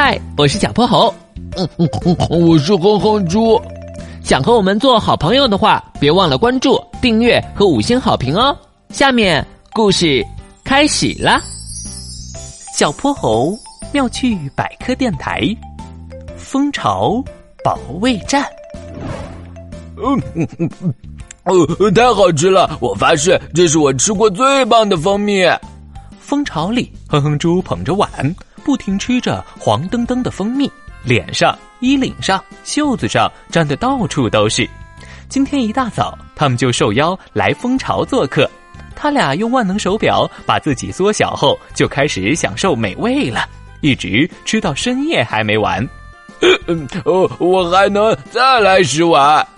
嗨，我是小泼猴。嗯嗯嗯，我是哼哼猪。想和我们做好朋友的话，别忘了关注、订阅和五星好评哦。下面故事开始啦！小泼猴妙趣百科电台，蜂巢保卫战。嗯嗯嗯嗯，哦，太好吃了！我发誓，这是我吃过最棒的蜂蜜。蜂巢里，哼哼猪捧着碗，不停吃着黄澄澄的蜂蜜，脸上、衣领上、袖子上沾的到处都是。今天一大早，他们就受邀来蜂巢做客。他俩用万能手表把自己缩小后，就开始享受美味了，一直吃到深夜还没完。哦，我还能再来十碗。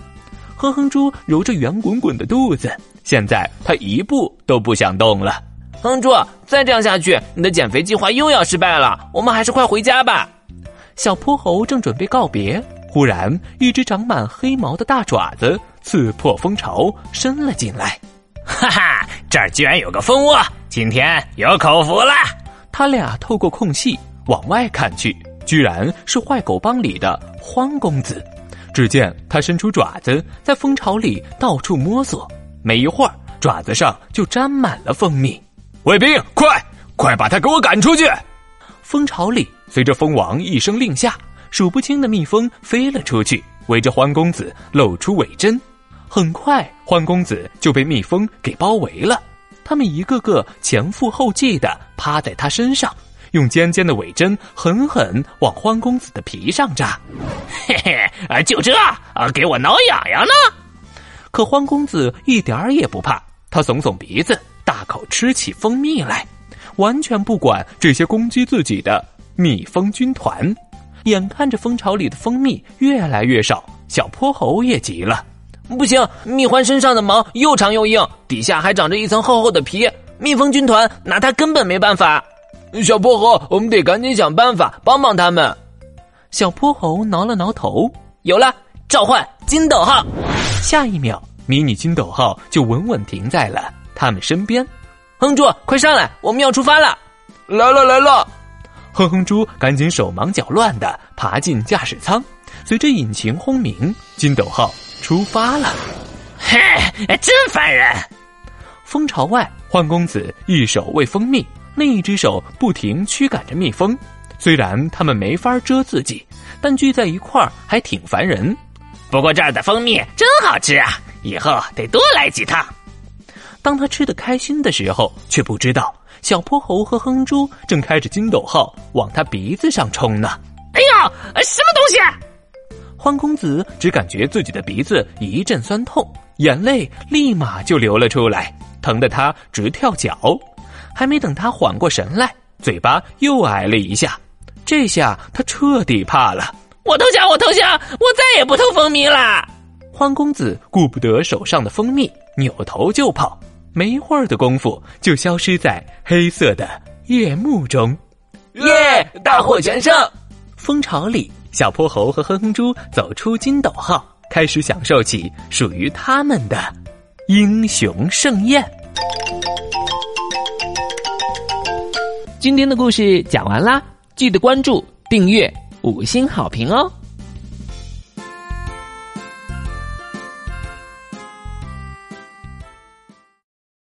哼哼猪揉着圆滚滚的肚子，现在他一步都不想动了。哼猪，再这样下去，你的减肥计划又要失败了。我们还是快回家吧。小泼猴正准备告别，忽然一只长满黑毛的大爪子刺破蜂巢，伸了进来。哈哈，这儿居然有个蜂窝，今天有口福了。他俩透过空隙往外看去，居然是坏狗帮里的荒公子。只见他伸出爪子，在蜂巢里到处摸索，没一会儿，爪子上就沾满了蜂蜜。卫兵，快快把他给我赶出去！蜂巢里随着蜂王一声令下，数不清的蜜蜂飞了出去，围着欢公子露出尾针。很快，欢公子就被蜜蜂给包围了。他们一个个前赴后继的趴在他身上，用尖尖的尾针狠狠往欢公子的皮上扎。嘿嘿，啊，就这啊，给我挠痒痒呢！可欢公子一点儿也不怕，他耸耸鼻子。大口吃起蜂蜜来，完全不管这些攻击自己的蜜蜂军团。眼看着蜂巢里的蜂蜜越来越少，小泼猴也急了：“不行，蜜獾身上的毛又长又硬，底下还长着一层厚厚的皮，蜜蜂军团拿它根本没办法。”小泼猴，我们得赶紧想办法帮帮他们。小泼猴挠了挠头，有了，召唤金斗号。下一秒，迷你金斗号就稳稳停在了。他们身边，哼猪，快上来，我们要出发了！来了来了！哼哼猪赶紧手忙脚乱的爬进驾驶舱，随着引擎轰鸣，金斗号出发了。嘿，真烦人！蜂巢外，幻公子一手喂蜂蜜，另一只手不停驱赶着蜜蜂。虽然他们没法蛰自己，但聚在一块儿还挺烦人。不过这儿的蜂蜜真好吃啊，以后得多来几趟。当他吃得开心的时候，却不知道小泼猴和哼猪正开着筋斗号往他鼻子上冲呢。哎呀，什么东西？欢公子只感觉自己的鼻子一阵酸痛，眼泪立马就流了出来，疼得他直跳脚。还没等他缓过神来，嘴巴又挨了一下。这下他彻底怕了。我投降！我投降！我再也不偷蜂蜜了。欢公子顾不得手上的蜂蜜，扭头就跑。没一会儿的功夫，就消失在黑色的夜幕中。耶！大获全胜！蜂巢里，小泼猴和哼哼猪走出金斗号，开始享受起属于他们的英雄盛宴。今天的故事讲完啦，记得关注、订阅、五星好评哦！